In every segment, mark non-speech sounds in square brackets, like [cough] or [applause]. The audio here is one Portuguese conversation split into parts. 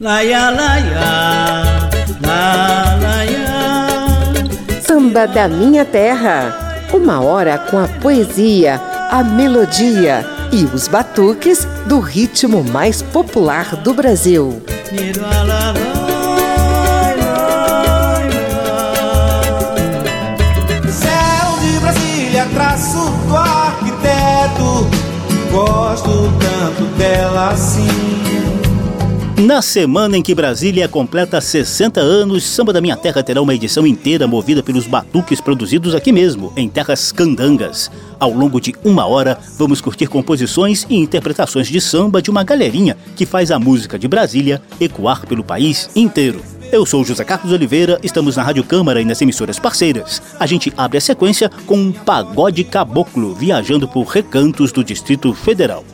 Laia, laia, la, laia. Samba da Minha Terra. Uma hora com a poesia, a melodia e os batuques do ritmo mais popular do Brasil. Céu de Brasília, traço do arquiteto. Gosto tanto dela assim. Na semana em que Brasília completa 60 anos, Samba da Minha Terra terá uma edição inteira movida pelos batuques produzidos aqui mesmo, em terras candangas. Ao longo de uma hora, vamos curtir composições e interpretações de samba de uma galerinha que faz a música de Brasília ecoar pelo país inteiro. Eu sou José Carlos Oliveira, estamos na Rádio Câmara e nas emissoras parceiras. A gente abre a sequência com um pagode caboclo viajando por recantos do Distrito Federal.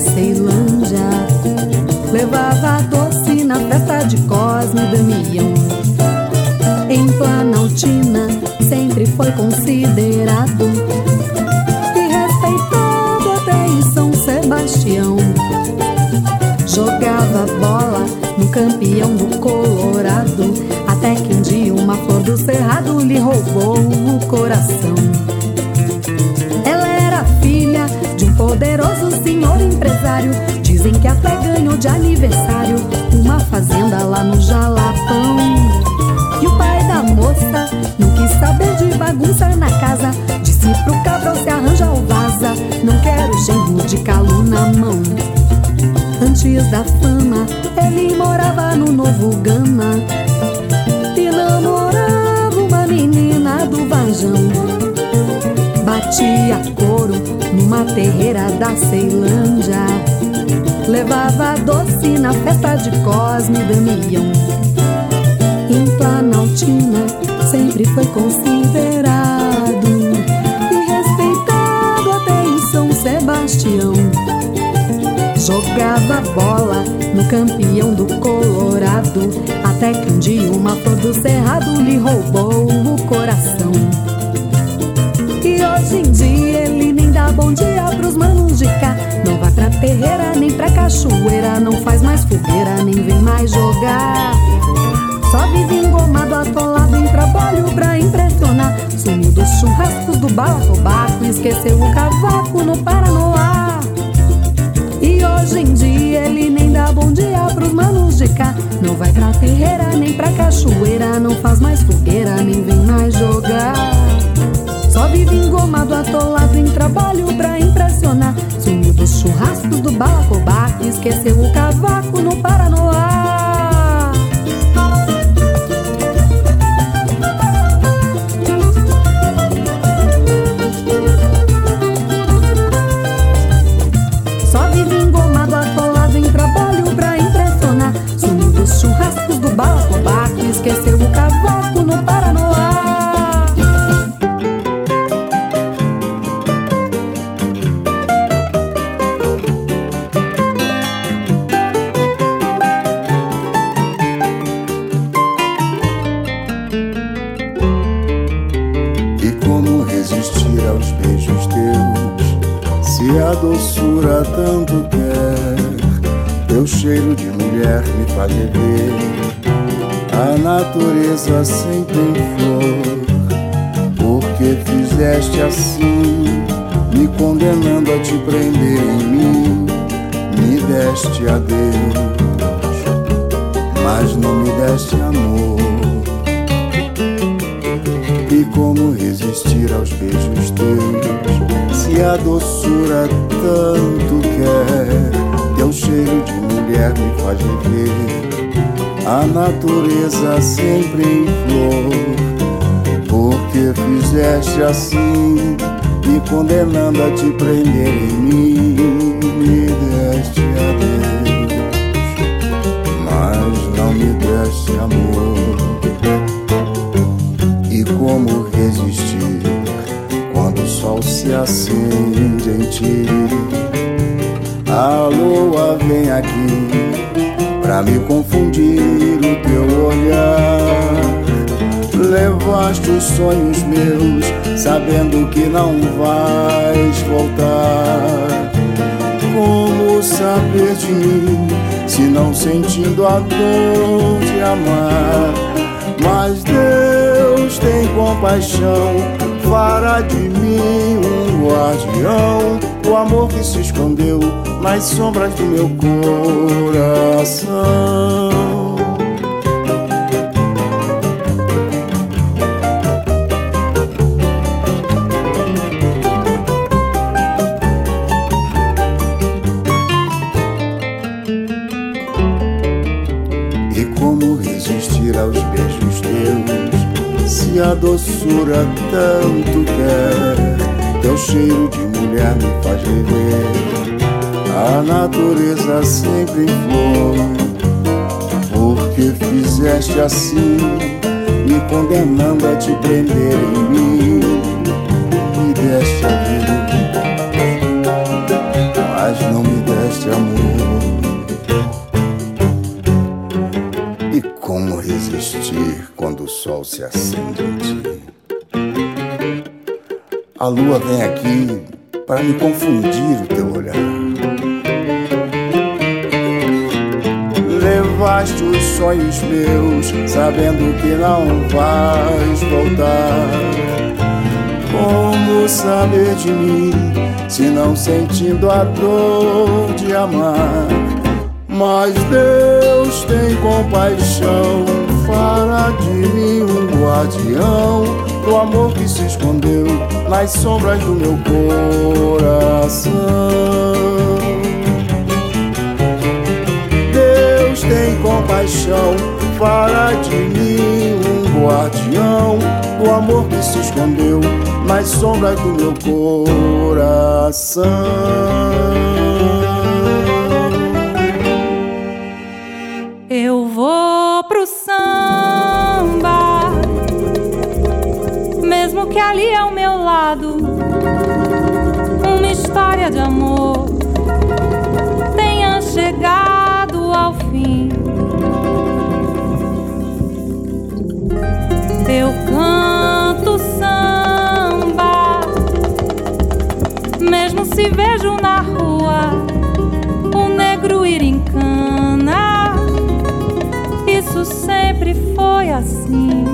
Ceilândia, levava doce na festa de Cosme e Damião. Em Planaltina sempre foi considerado e respeitado até em São Sebastião. Jogava bola no campeão do Colorado. Até que um dia uma flor do cerrado lhe roubou o coração. Poderoso senhor empresário. Dizem que até ganhou de aniversário uma fazenda lá no Jalapão. E o pai da moça não quis saber de bagunça na casa. Disse pro cabral se arranja ou vaza. Não quero genro de calo na mão. Antes da fama, ele morava no Novo Gama e namorava uma menina do Vajão. Batia couro numa terreira da Ceilândia, levava doce na festa de Cosme Damião. Em Planaltina sempre foi considerado e respeitado até em São Sebastião. Jogava bola no campeão do Colorado. Até que um dia uma flor do cerrado lhe roubou o coração. Hoje em dia ele nem dá bom dia pros manos de cá. Não vai pra terreira nem pra cachoeira. Não faz mais fogueira, nem vem mais jogar. Só vive engomado, atolado em trabalho pra impressionar. Sumiu dos churrascos do balacobaco. Esqueceu o cavaco no Paranoá. E hoje em dia ele nem dá bom dia pros manos de cá. Não vai pra terreira nem pra cachoeira. Não faz mais fogueira, nem vem mais jogar. Só vive engomado, atolado em trabalho pra impressionar. Sumiu dos churrascos do balacobaco. Esqueceu o cavaco no Paranoá. Sempre em flor Porque fizeste assim me condenando a te prender em mim. Me deste adeus, mas não me deste amor. E como resistir quando o sol se acende em ti? A lua vem aqui pra me confundir o teu olhar levaste os sonhos meus, sabendo que não vais voltar. Como saber de mim, se não sentindo a dor de amar? Mas Deus tem compaixão, fará de mim um guardião do amor que se escondeu nas sombras do meu coração. a doçura tanto quer. Teu cheiro de mulher me faz viver. A natureza sempre em flor. Porque fizeste assim, me condenando a te prender em mim. Me deste a vida, mas não me deste amor. E como resistir quando o sol se acende em ti? A lua vem aqui para me confundir Levaste os sonhos meus, sabendo que não vais voltar. Como saber de mim, se não sentindo a dor de amar? Mas Deus tem compaixão, fará de mim um guardião do amor que se escondeu nas sombras do meu coração. Mim um guardião do amor que se escondeu nas sombras do meu coração. Foi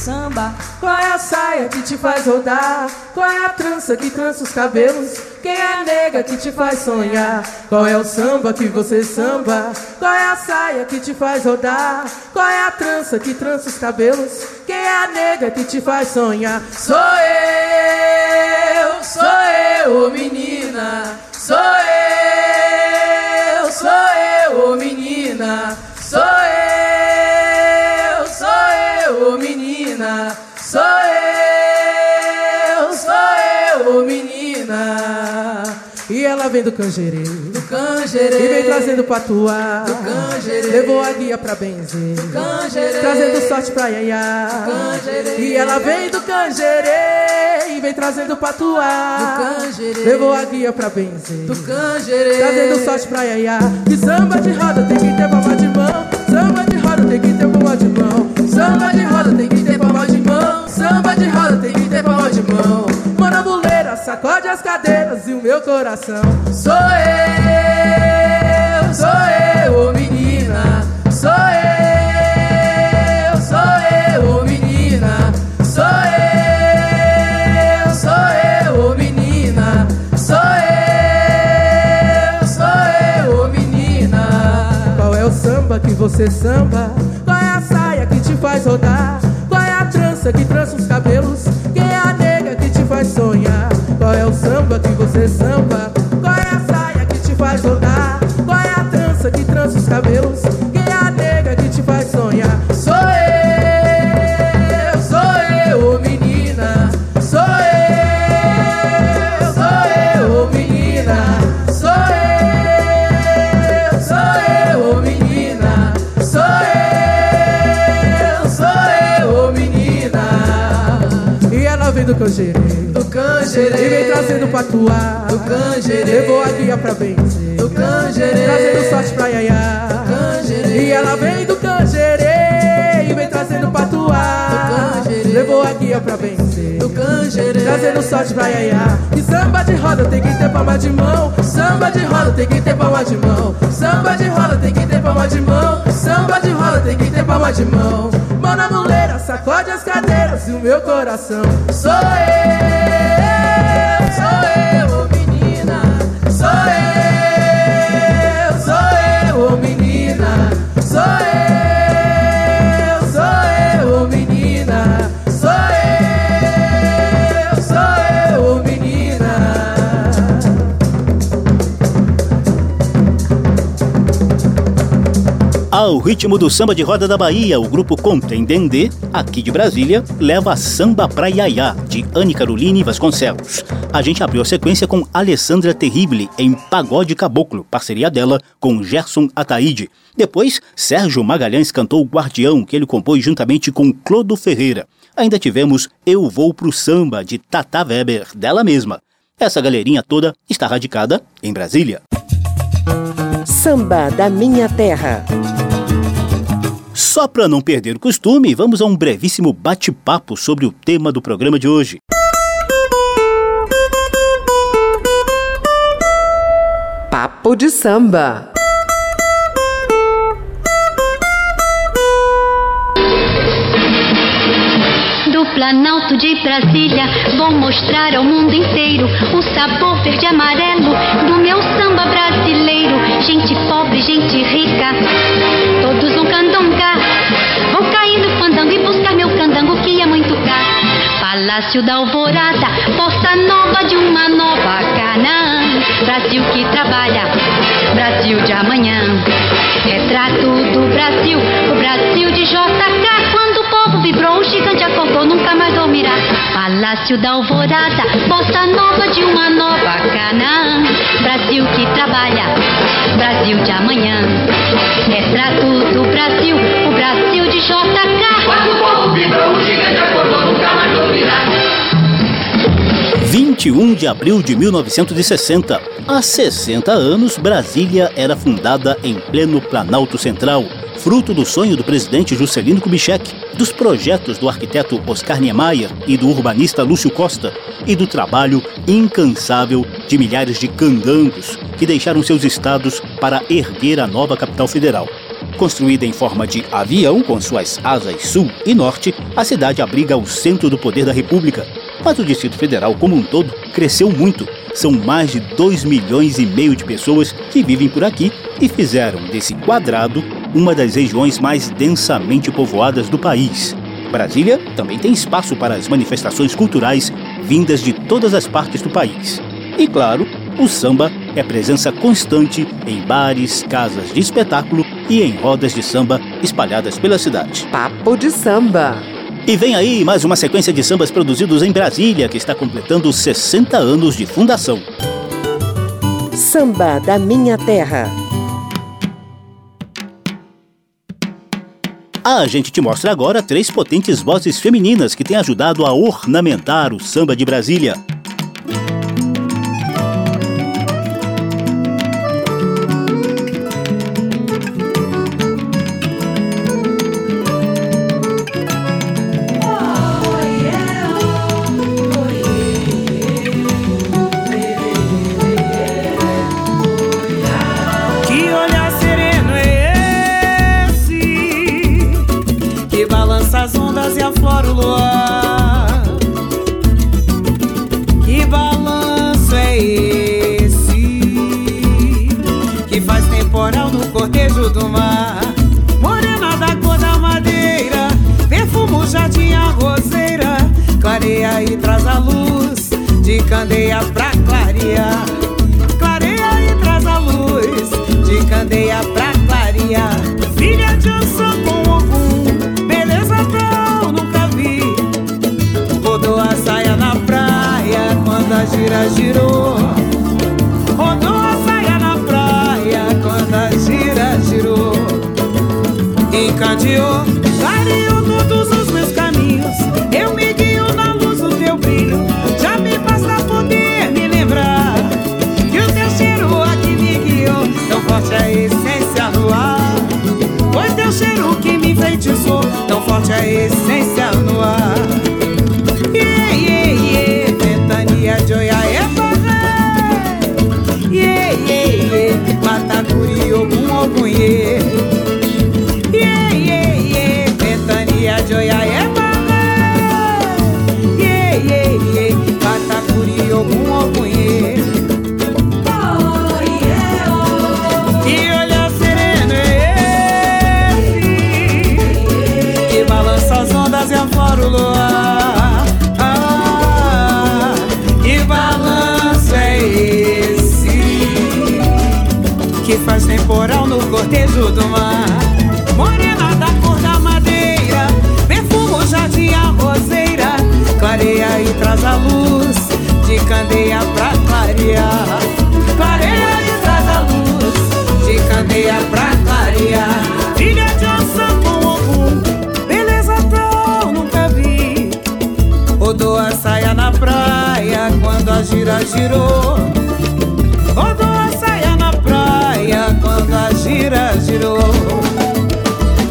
samba? Qual é a saia que te faz rodar? Qual é a trança que trança os cabelos? Quem é a nega que te faz sonhar? Qual é o samba que você samba? Qual é a saia que te faz rodar? Qual é a trança que trança os cabelos? Quem é a nega que te faz sonhar? Sou eu, sou eu, menina, sou eu, vem do canjerê, do canjerê, e vem trazendo patuá, do canjerê, levou a guia pra benzer, do canjerê, trazendo sorte pra iaiá, do canjerê, e ela vem do canjerê, e vem trazendo patuá, do canjerê, levou a guia pra benzer, do canjerê, trazendo sorte pra iaiá, e samba de roda tem que ter palma de mão, samba de roda tem que ter palma de mão, samba de roda tem que ter palma de mão, samba de roda tem que ter palma de mão, mano sacode as cadeiras e o meu coração. Sou eu, sou eu, oh menina. Sou eu, sou eu, oh menina. Sou eu, sou eu, oh menina. Sou eu, sou eu, oh menina. Qual é o samba que você samba? Qual é a saia que te faz rodar? Qual é a trança que trança os cabelos? Samba que você samba? Patuá, do canjerê, levou a guia pra benzer, do canjerê, trazendo sorte pra iaiá, do canjerê, e ela vem do canjerê, e vem trazendo patuá, do canjerê, levou a guia pra benzer, do canjerê, trazendo sorte pra iaiá, e samba de roda tem que ter palma de mão, samba de roda tem que ter palma de mão, samba de roda tem que ter palma de mão, samba de roda tem que ter palma de mão, mão na muleira, sacode as cadeiras e o meu coração, sou eu, Ao ritmo do samba de roda da Bahia, o grupo Contendendê, aqui de Brasília, leva Samba pra Iaiá, de Anne Caroline Vasconcelos. A gente abriu a sequência com Alessandra Terrible, em Pagode Caboclo, parceria dela com Gerson Ataíde. Depois, Sérgio Magalhães cantou Guardião, que ele compôs juntamente com Clodo Ferreira. Ainda tivemos Eu Vou Pro Samba, de Tata Weber, dela mesma. Essa galerinha toda está radicada em Brasília. Samba da Minha Terra. Só para não perder o costume, vamos a um brevíssimo bate-papo sobre o tema do programa de hoje. Papo de samba. Do Planalto de Brasília, vou mostrar ao mundo inteiro o sabor verde amarelo do meu samba brasileiro. Gente pobre, gente rica, todos um candonga. Palácio da Alvorada, bossa nova de uma nova Canaã. Brasil que trabalha, Brasil de amanhã. Retrato do Brasil, o Brasil de JK. Quando o povo vibrou, o gigante acordou, nunca mais dormirá. Palácio da Alvorada, bossa nova de uma nova Canaã. Brasil que trabalha, Brasil de amanhã. Retrato do Brasil, o Brasil de JK. Quando o povo vibrou, o gigante acordou, nunca mais dormirá. 21 de abril de 1960. Há 60 anos, Brasília era fundada em pleno Planalto Central, fruto do sonho do presidente Juscelino Kubitschek, dos projetos do arquiteto Oscar Niemeyer e do urbanista Lúcio Costa, e do trabalho incansável de milhares de candangos que deixaram seus estados para erguer a nova capital federal. Construída em forma de avião, com suas asas sul e norte, a cidade abriga o centro do poder da República. Mas o Distrito Federal, como um todo, cresceu muito. São mais de 2 milhões e meio de pessoas que vivem por aqui e fizeram desse quadrado uma das regiões mais densamente povoadas do país. Brasília também tem espaço para as manifestações culturais vindas de todas as partes do país. E claro, o samba é presença constante em bares, casas de espetáculo e em rodas de samba espalhadas pela cidade. Papo de samba. E vem aí mais uma sequência de sambas produzidos em Brasília, que está completando 60 anos de fundação. Samba da Minha Terra. A gente te mostra agora três potentes vozes femininas que têm ajudado a ornamentar o samba de Brasília. Tão forte a essência candeia pra clarear Clareia e traz a luz De candeia pra clarear Filha de Ansan com algum Beleza tal nunca vi. Rodou a saia na praia Quando a gira girou. Rodou a saia na praia Quando a gira girou.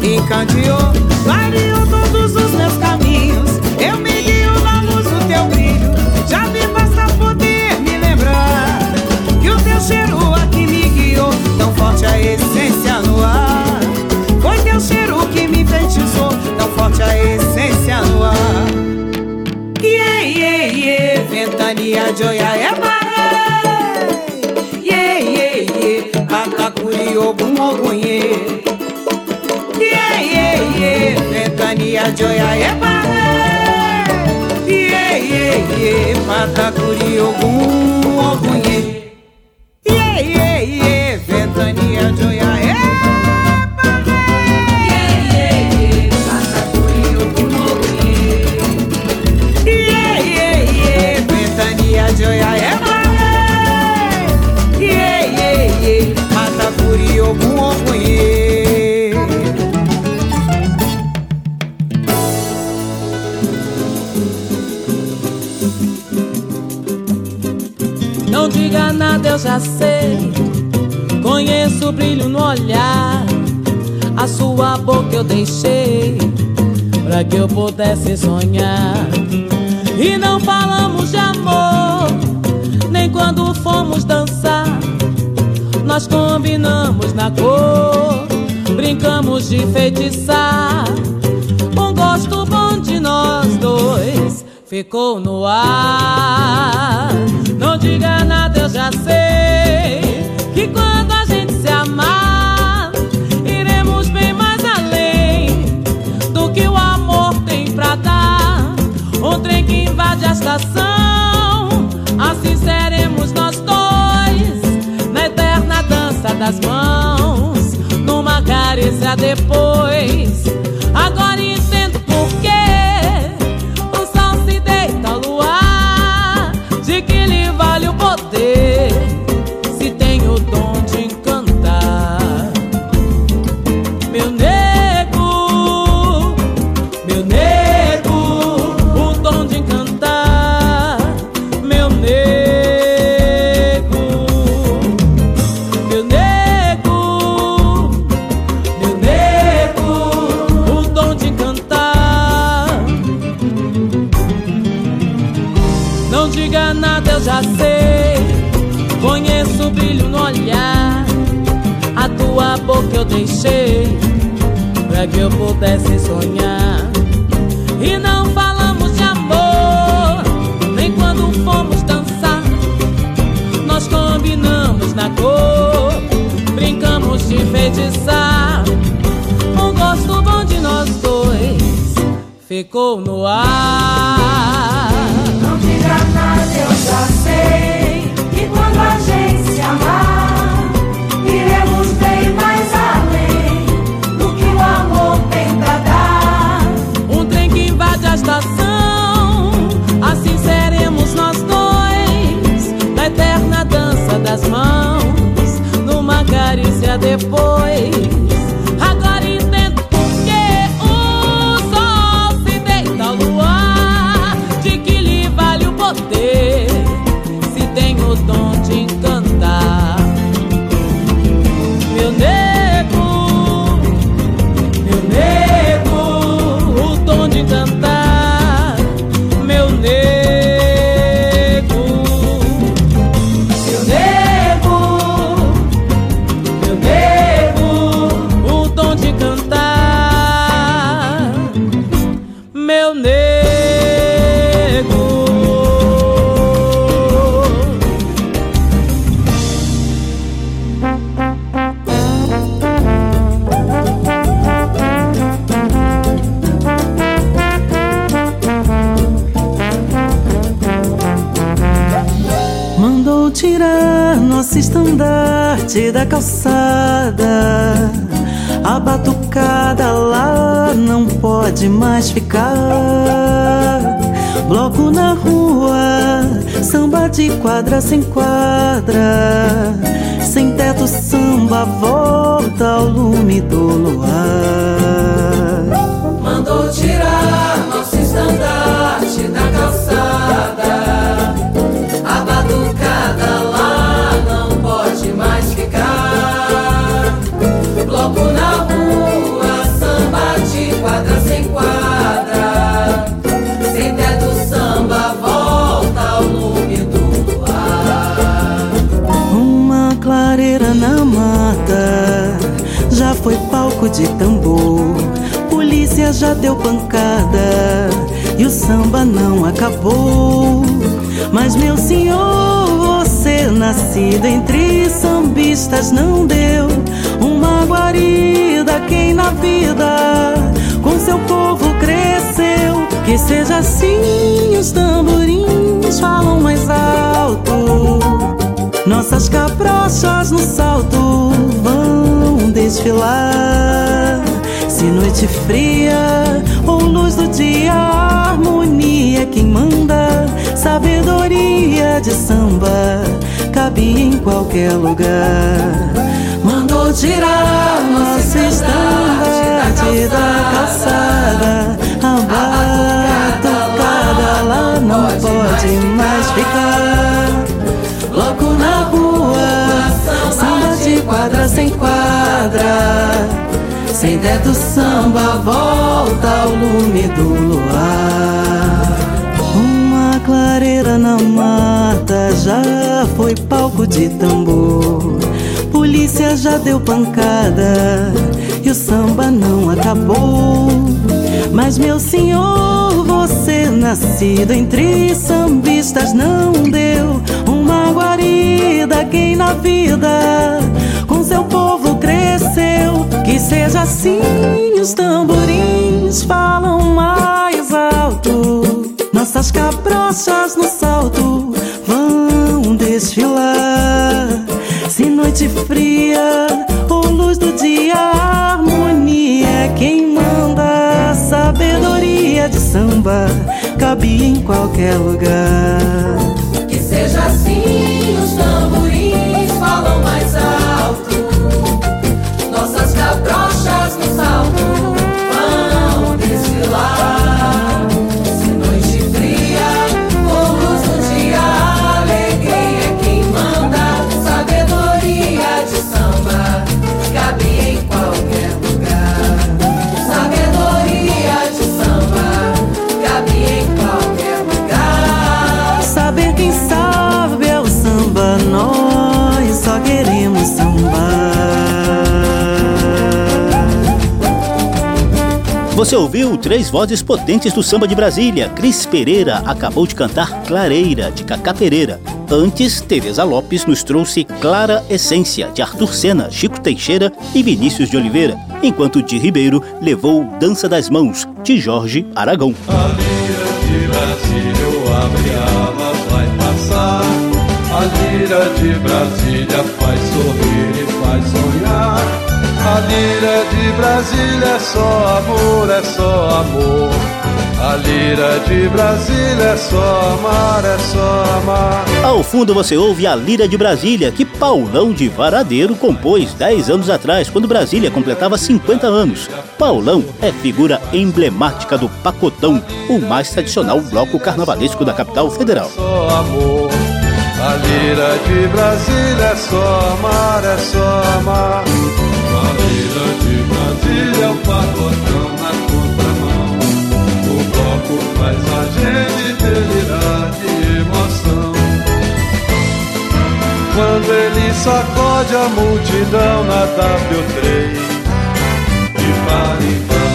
Encandeou, joya emare yeyeye akakuri ogun ogun ye. Yeyeye mekania joya emare yeyeye makakuri ogun. Conheço o brilho no olhar. A sua boca eu deixei pra que eu pudesse sonhar. E não falamos de amor, nem quando fomos dançar. Nós combinamos na cor. brincamos de feitiçar. Um gosto bom de nós dois ficou no ar. Diga nada, eu já sei que quando a gente se amar, iremos bem mais além do que o amor tem pra dar. Um trem que invade a estação, assim seremos nós dois na eterna dança das mãos, numa carícia depois. Agora deixei pra que eu pudesse sonhar. E não falamos de amor, nem quando fomos dançar. Nós combinamos na cor, brincamos de feitiçar. Um gosto bom de nós dois ficou no ar. Não diga nada, eu já sei que quando a gente se amar, dança das calçada. A batucada lá não pode mais ficar. Bloco na rua, samba de quadra sem quadra. Sem teto, samba volta ao lume do luar. De tambor. Polícia já deu pancada e o samba não acabou. Mas meu senhor, você nascido entre sambistas não deu uma guarida quem na vida com seu povo cresceu. Que seja assim, os tamborins falam mais alto. Nossas cabrochas no salto vão desfilar. Se noite fria ou luz do dia, a harmonia é quem manda. Sabedoria de samba cabe em qualquer lugar. Mandou tirar nosso estandarte da calçada. A batucada lá não pode mais sem quadra. Sem teto samba volta ao lume do luar. Uma clareira na mata já foi palco de tambor. Polícia já deu pancada e o samba não acabou. Mas meu senhor, você nascido entre sambistas não deu uma guarida quem na vida Que seja assim, os tamborins falam mais alto. Nossas cabrochas no salto vão desfilar. Se noite fria ou luz do dia, a harmonia é quem manda. Sabedoria de samba cabe em qualquer lugar. Que seja assim, os tamborins Você ouviu três vozes potentes do samba de Brasília. Cris Pereira acabou de cantar Clareira, de Cacá Pereira. Antes, Teresa Lopes nos trouxe Clara Essência, de Arthur Sena, Chico Teixeira e Vinícius de Oliveira, enquanto Di Ribeiro levou Dança das Mãos, de Jorge Aragão. A lira de Brasília, abre ela vai passar. A lira de Brasília faz sorrir e faz sonhar. A lira de Brasília é só amor, é só amor. A lira de Brasília é só amar, é só amar. Ao fundo você ouve a Lira de Brasília, que Paulão de Varadeiro compôs 10 anos atrás, quando Brasília completava 50 anos. Paulão é figura emblemática do Pacotão, o mais tradicional bloco carnavalesco da capital federal. Só amor. A lira de Brasília é só amar, é só amar. A lira de Brasília é o pacotão na contramão. O bloco faz a gente delirar de emoção. Quando ele sacode a multidão na W3 e para embaixo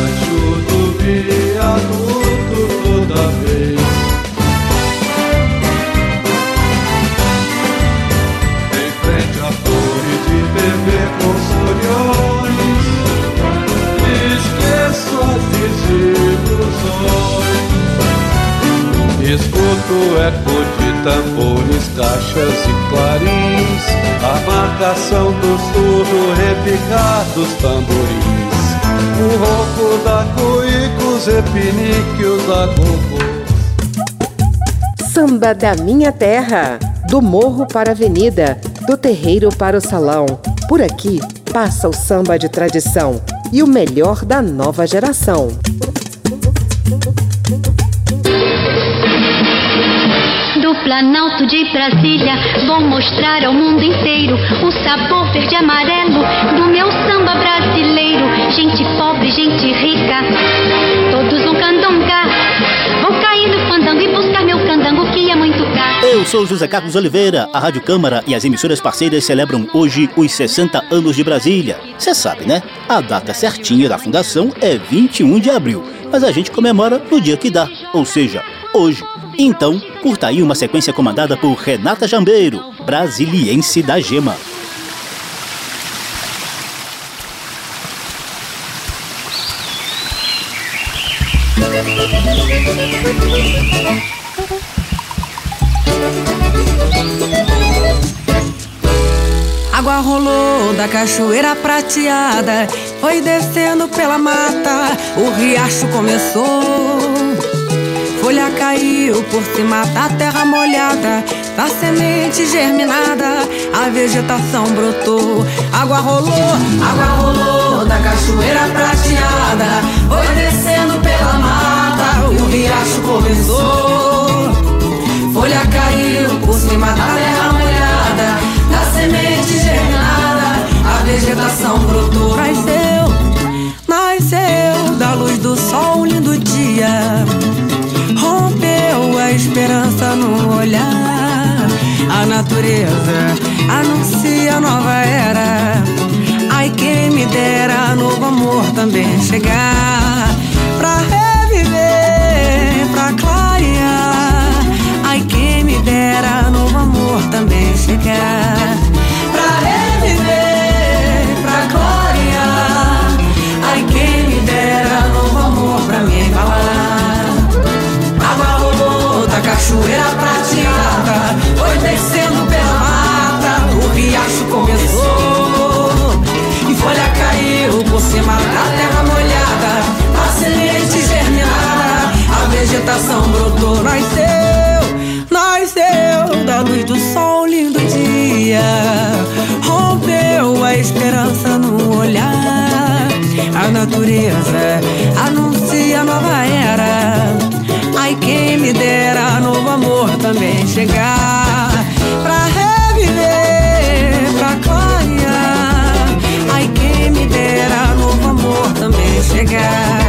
Escuto eco de tambores, caixas e clarins A marcação do surdo, repicar dos tamborins O ronco da cuíca, os repiniques, os agogos Samba da minha terra, do morro para a avenida, do terreiro para o salão. Por aqui passa o samba de tradição e o melhor da nova geração. Planalto de Brasília, vou mostrar ao mundo inteiro o sabor verde amarelo do meu samba brasileiro. Gente pobre, gente rica, todos no candonga. Vou cair no fandango e buscar meu candango que é muito caro. Eu sou José Carlos Oliveira. A Rádio Câmara e as emissoras parceiras celebram hoje os 60 anos de Brasília. Você sabe, né? A data certinha da fundação é 21 de abril, mas a gente comemora no dia que dá, ou seja, hoje. Então, curta aí uma sequência comandada por Renata Jambeiro, brasiliense da Gema. Água rolou da cachoeira prateada, foi descendo pela mata, o riacho começou. Folha caiu por cima da terra molhada, da semente germinada, a vegetação brotou. Água rolou, água rolou da cachoeira prateada, foi descendo pela mata, o riacho começou. Folha caiu por cima da terra molhada, da semente germinada, a vegetação brotou. Nasceu, nasceu da luz do sol, um lindo dia. Rompeu a esperança no olhar. A natureza anuncia nova era. Ai, quem me dera novo amor também chegar pra reviver, pra clarear. Ai, quem me dera novo amor também chegar cachoeira prateada, foi descendo pela mata, o riacho começou. E folha caiu por cima da terra molhada, a semente germinada, a vegetação brotou, nasceu, nasceu da luz do sol, lindo dia. Rompeu a esperança no olhar, a natureza anuncia nova era. Ai, quem me dera novo amor também chegar pra reviver, pra clarear. Ai, quem me dera novo amor também chegar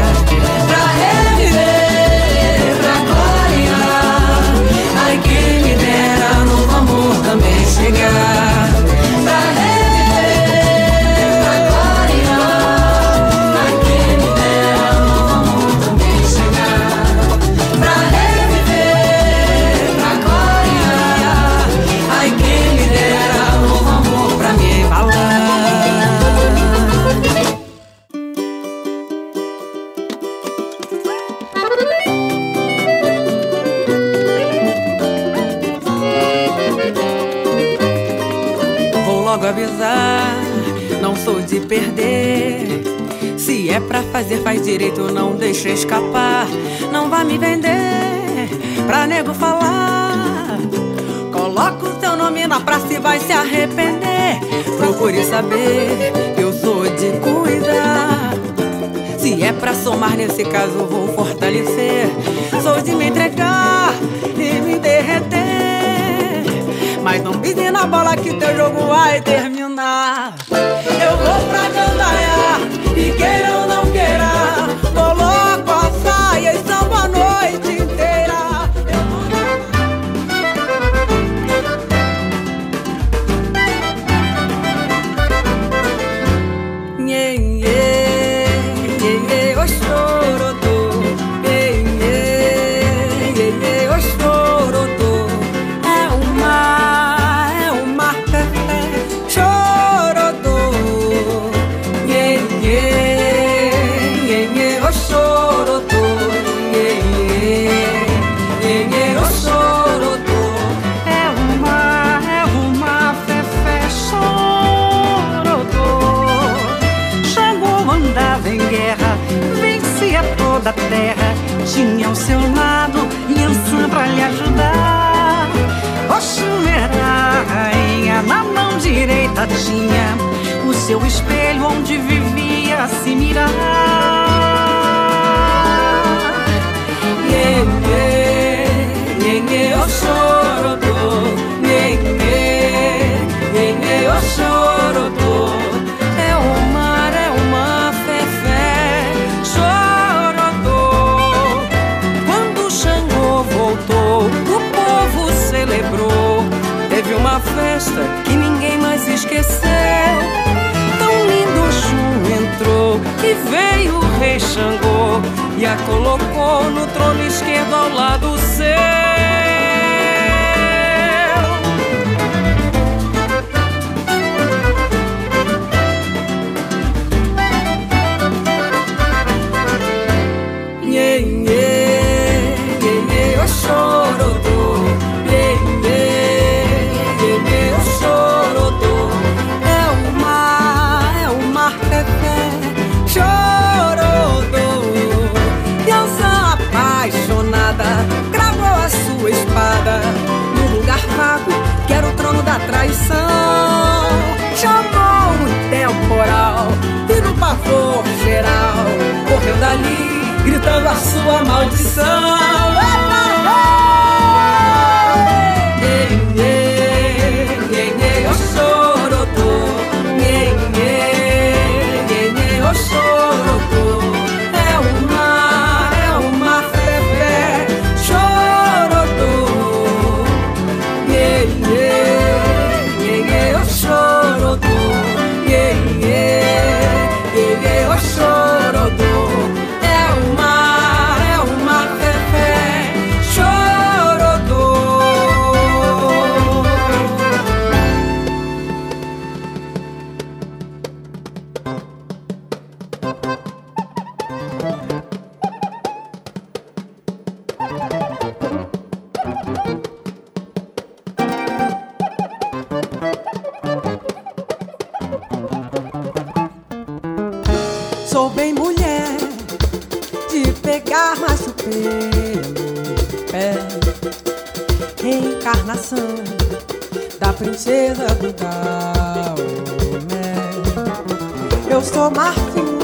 não sou de perder. Se é pra fazer, faz direito, não deixa escapar. Não vai me vender pra nego falar. Coloca o teu nome na praça e vai se arrepender. Procure saber, eu sou de cuidar. Se é pra somar nesse caso, vou fortalecer. Sou de me entregar e me derreter. Mas não pise na bola que teu jogo vai terminar. Eu vou pra Gandaia direita tinha o seu espelho onde vivia se mirar. Nhê, nhê, nhê, nhê, o chorotô. Nhê, nhê, nhê, nhê, o chorotô. É o mar, é o mar, fefé, chorotô. Quando Xangô voltou, o povo celebrou. Teve uma festa e veio o rei Xangô E a colocou no trono esquerdo ao lado seu. Gritando a sua maldição. Reencarnação da princesa do Daomé. Eu sou Marfim,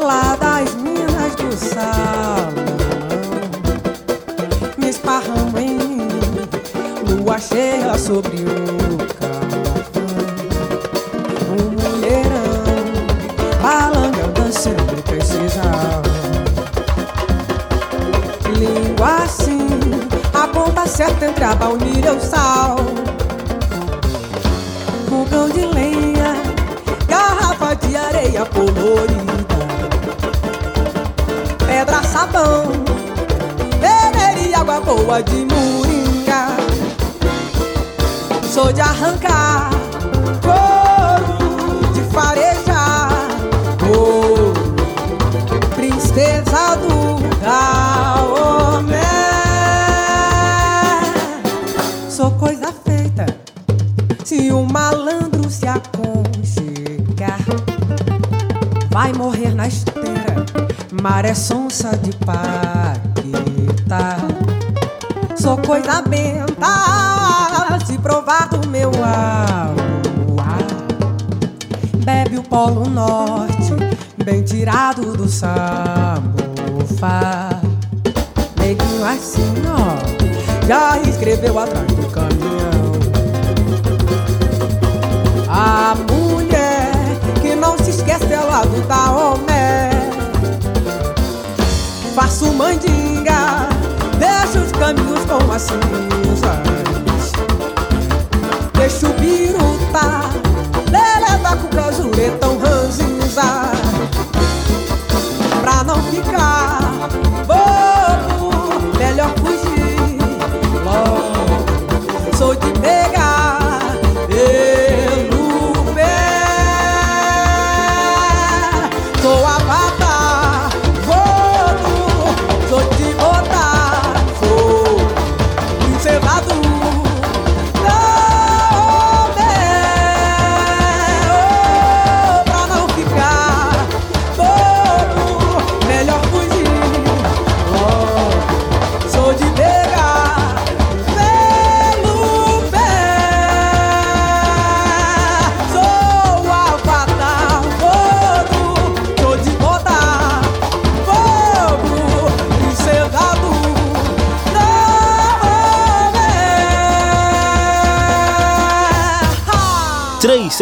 lá das minas do Salão. Me esparramo em lua cheia sobre o certa entre a baunilha e o sal. Fogão de lenha, garrafa de areia colorida. Pedra sabão, beber e água boa de moringa. Sou de arrancar couro, de farejar princesa do Vai morrer na esteira, maré sonsa de Paquetá. Sou coisa benta se provar do meu aluar. Bebe o polo norte, bem tirado do samofá. Neguinho assim, ó, já escreveu atrás do caminhão. passing.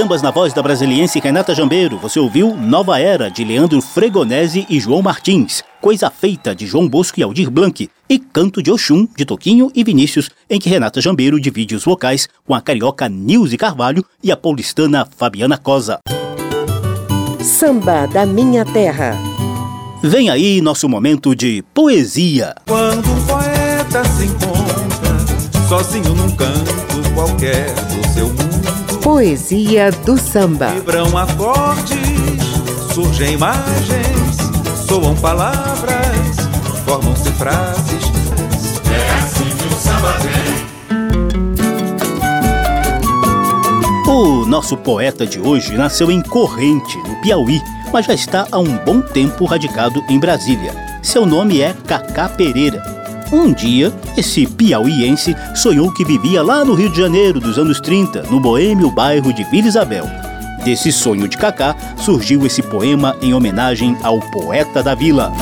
Sambas na voz da brasiliense Renata Jambeiro. Você ouviu Nova Era, de Leandro Fregonese e João Martins. Coisa Feita, de João Bosco e Aldir Blanc. E Canto de Oxum, de Toquinho e Vinícius, em que Renata Jambeiro divide os vocais com a carioca Nilce Carvalho e a paulistana Fabiana Cosa. Samba da Minha Terra. Vem aí nosso momento de poesia. Quando um poeta se encontra sozinho num canto qualquer do seu mundo, Poesia do samba. vibram acordes, surgem imagens, soam palavras, formam-se frases. É assim que o samba vem. O nosso poeta de hoje nasceu em Corrente, no Piauí, mas já está há um bom tempo radicado em Brasília. Seu nome é Cacá Pereira. Um dia, esse piauiense sonhou que vivia lá no Rio de Janeiro dos anos 30, no boêmio bairro de Vila Isabel. Desse sonho de Cacá surgiu esse poema em homenagem ao poeta da vila.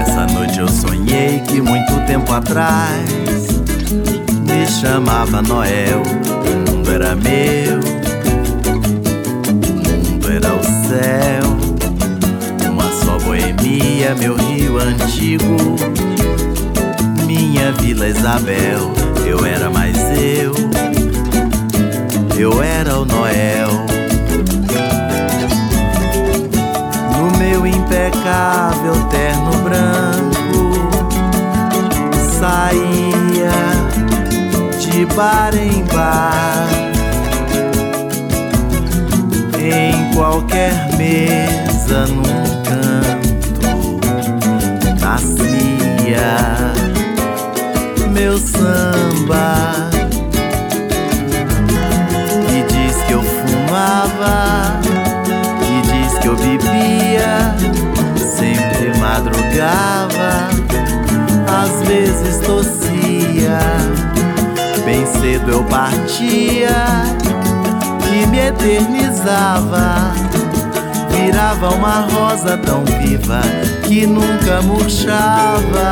Essa noite eu sonhei que muito tempo atrás me chamava Noel. O mundo era meu, o mundo era o céu. Uma só boemia, meu rio antigo, minha Vila Isabel. Eu era mais eu, eu era o Noel. No meu impecável terno branco saía de bar em bar em qualquer mesa num canto nascia meu samba e diz que eu fumava e diz que eu bebia sempre madrugava às vezes tossia. Bem cedo eu partia e me eternizava. Virava uma rosa tão viva que nunca murchava.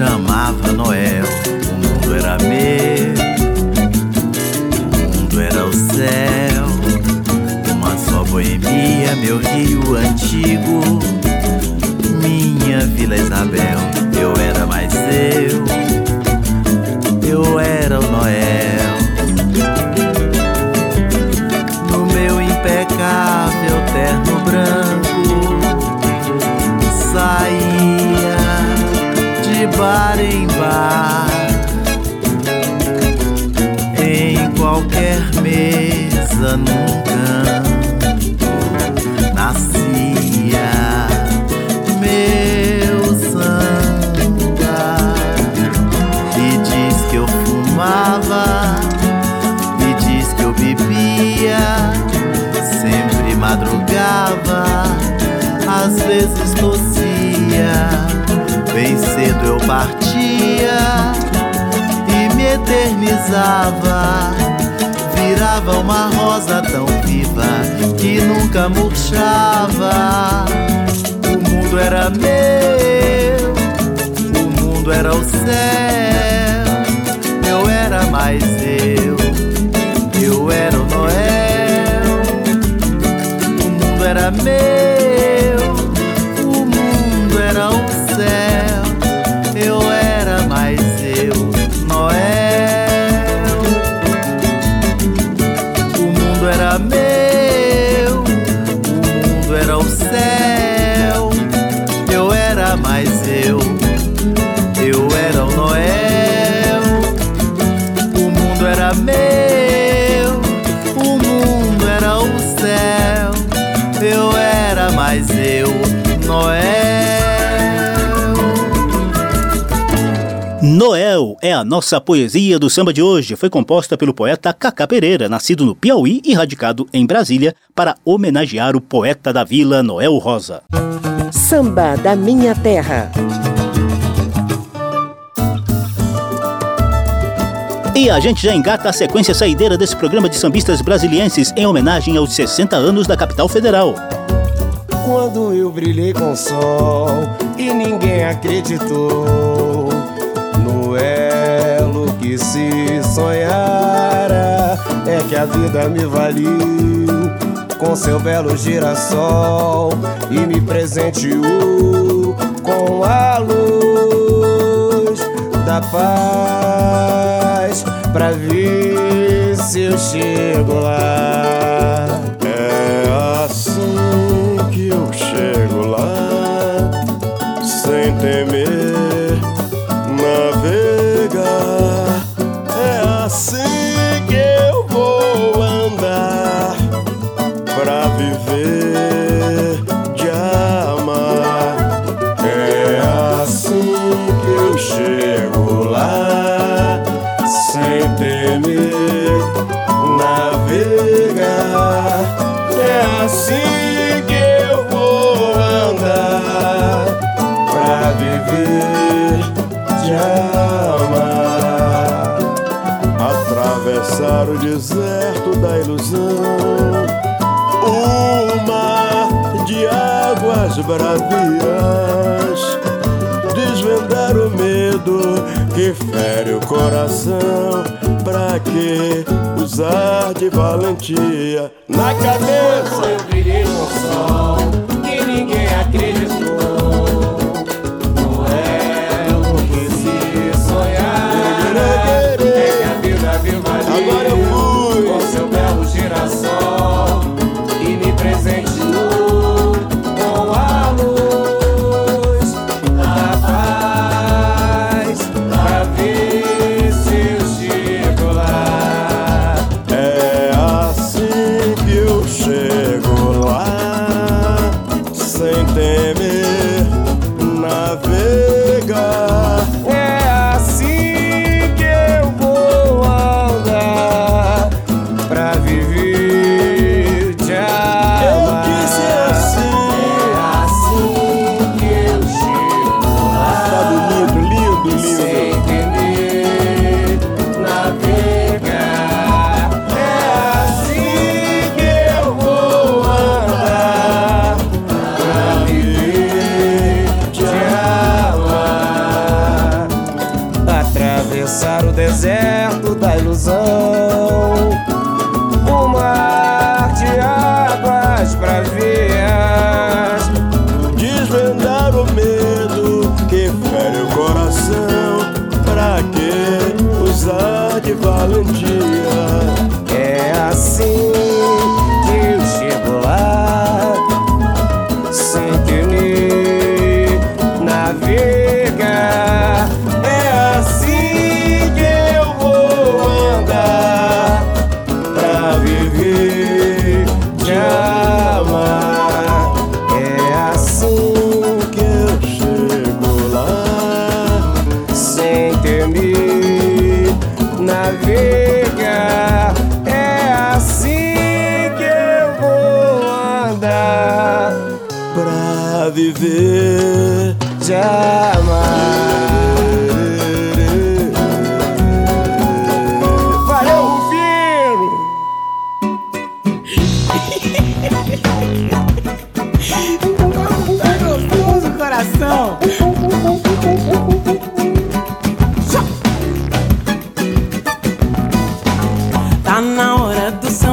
Chamava Noel. O mundo era meu, o mundo era o céu. Uma só boemia, meu rio antigo, minha Vila Isabel. Bar em em qualquer mesa num canto nascia meu samba. E diz que eu fumava, me diz que eu bebia, sempre madrugava, às vezes tossia. Bem cedo eu partia e me eternizava. Virava uma rosa tão viva que nunca murchava. O mundo era meu, o mundo era o céu. Eu era mais eu, eu era o Noel. O mundo era meu, a nossa poesia do samba de hoje. Foi composta pelo poeta Cacá Pereira, nascido no Piauí e radicado em Brasília, para homenagear o poeta da vila Noel Rosa. Samba da Minha Terra. E a gente já engata a sequência saideira desse programa de sambistas brasilienses em homenagem aos 60 anos da capital federal. Quando eu brilhei com o sol e ninguém acreditou no elo que se sonhara, é que a vida me valiu com seu belo girassol e me presenteou com a luz da paz pra ver se eu chego lá. Bravias, desvendar o medo que fere o coração. Pra que usar de valentia na cabeça? Eu brilhei no sol e ninguém acreditou. Não é o que se sonhar. É que a vida viva ali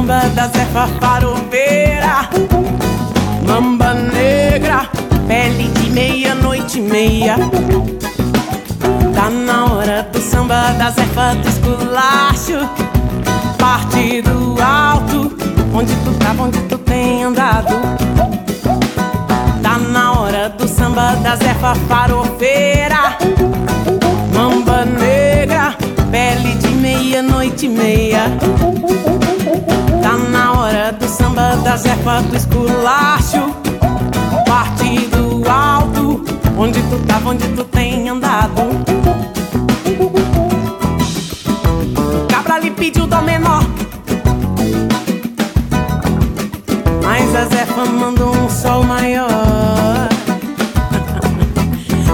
samba da Zefa Farofeira Mamba negra, pele de meia-noite e meia. Tá na hora do samba da Zefa do esculacho. Parte do alto, onde tu tá, onde tu tem andado. Tá na hora do samba da Zefa Farofeira. Mamba negra, pele de meia-noite e meia da Zefa do esculacho Parte do alto, onde tu tá, onde tu tem andado. O cabra lhe pediu dó menor Mas a Zefa mandou um sol maior. [laughs]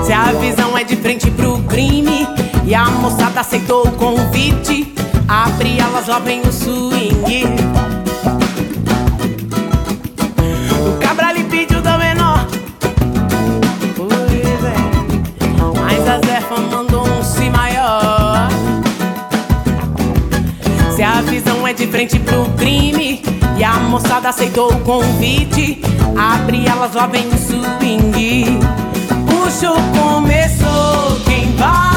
Se a visão é de frente pro crime E a moçada aceitou o convite Abre elas, lá vem o swing Lhe pediu dó menor. Pois é Mas a Zefa mandou um si maior. Se a visão é de frente pro crime E a moçada aceitou o convite Abre elas, lá vem o swing O show começou Quem vai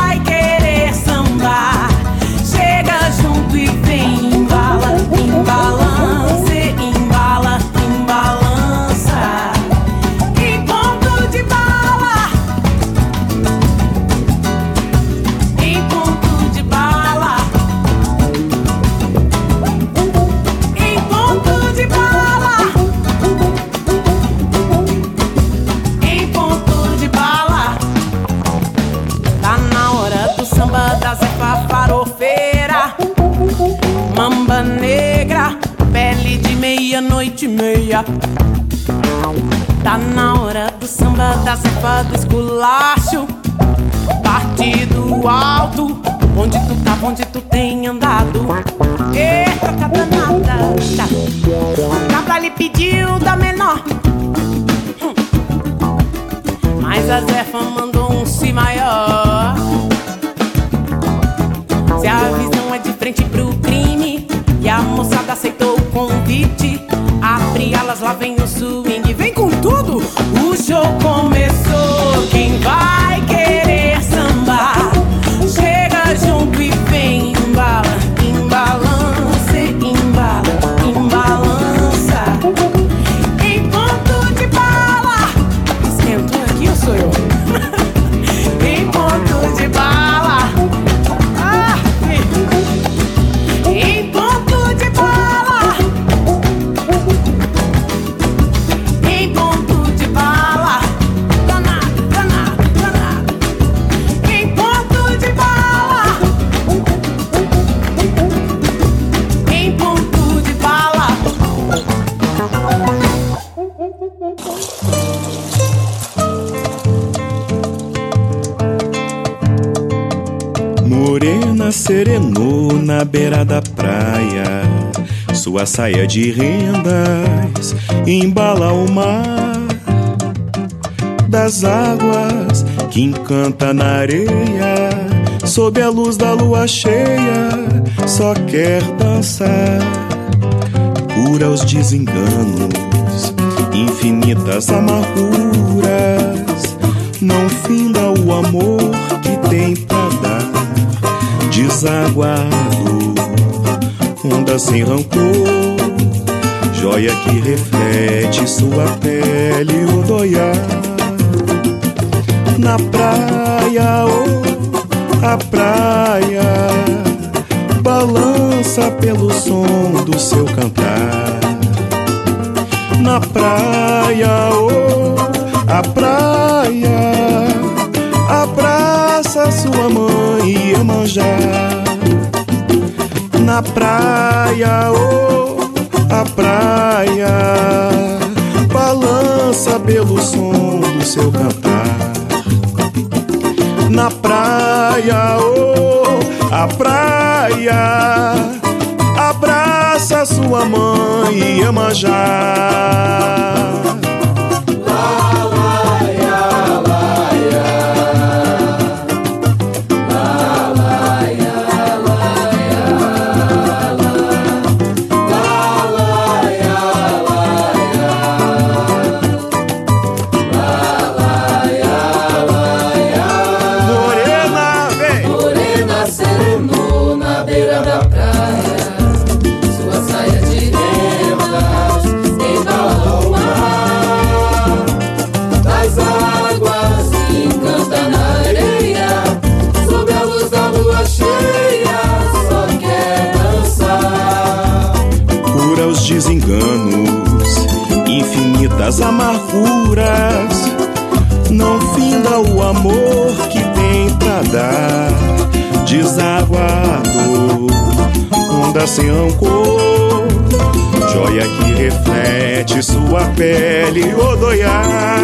do esculacho Partido alto, onde tu tá, onde tu tem andado Eita, tá. O cabra lhe pediu da menor Hum. Mas a Zefa mandou um si maior. Se a visão é de frente pro crime e a moçada aceitou o convite, abre alas, lá vem na beira da praia. Sua saia de rendas embala o mar das águas que encanta na areia. Sob a luz da lua cheia, só quer dançar. Cura os desenganos, infinitas amarguras. Não finda o amor que tem desaguado, onda sem rancor, joia que reflete sua pele odoiar. Na praia, oh, a praia balança pelo som do seu cantar. Na praia, oh, a praia abraça sua mãe Iemanjá Na praia, oh, a praia Balança pelo som do seu cantar. Na praia, oh, a praia Abraça sua mãe Iemanjá Morena, desenganos, infinitas amarguras. Não finda o amor que tem pra dar, desaguado, onda sem rancor, joia que reflete sua pele odoiar.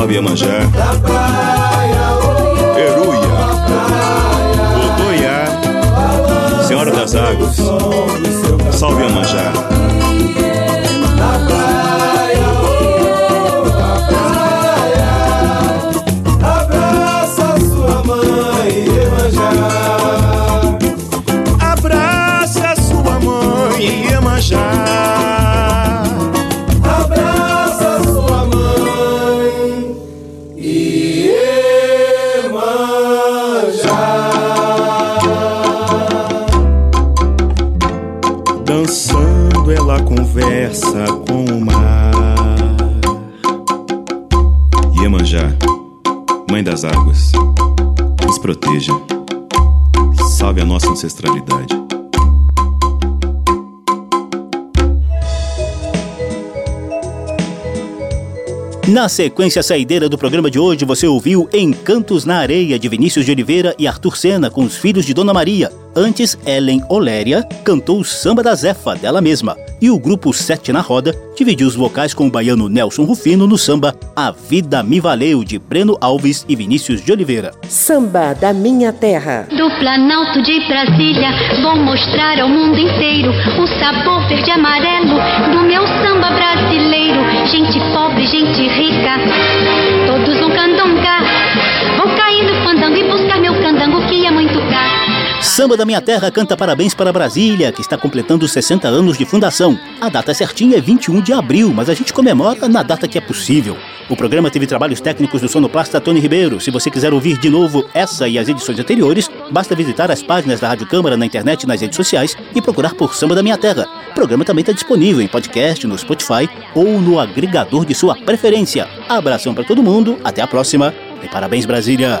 Salve Iemanjá, oh, Eruia, Odoiá, Senhora das Águas, Salve Iemanjá. Ancestralidade. Na sequência saideira do programa de hoje, você ouviu Encantos na Areia, de Vinícius de Oliveira e Arthur Sena, com os filhos de Dona Maria. Antes, Ellen Oléria cantou o Samba da Zefa, dela mesma. E o grupo Sete na Roda dividiu os vocais com o baiano Nelson Rufino no samba A Vida Me Valeu, de Breno Alves e Vinícius de Oliveira. Samba da Minha Terra. Do Planalto de Brasília, vou mostrar ao mundo inteiro o sabor verde e amarelo do meu samba brasileiro. Gente pobre, gente rica, Samba da Minha Terra canta parabéns para Brasília, que está completando 60 anos de fundação. A data certinha é 21 de abril, mas a gente comemora na data que é possível. O programa teve trabalhos técnicos do sonoplasta Tony Ribeiro. Se você quiser ouvir de novo essa e as edições anteriores, basta visitar as páginas da Rádio Câmara na internet e nas redes sociais e procurar por Samba da Minha Terra. O programa também está disponível em podcast, no Spotify ou no agregador de sua preferência. Abração para todo mundo, até a próxima e parabéns Brasília!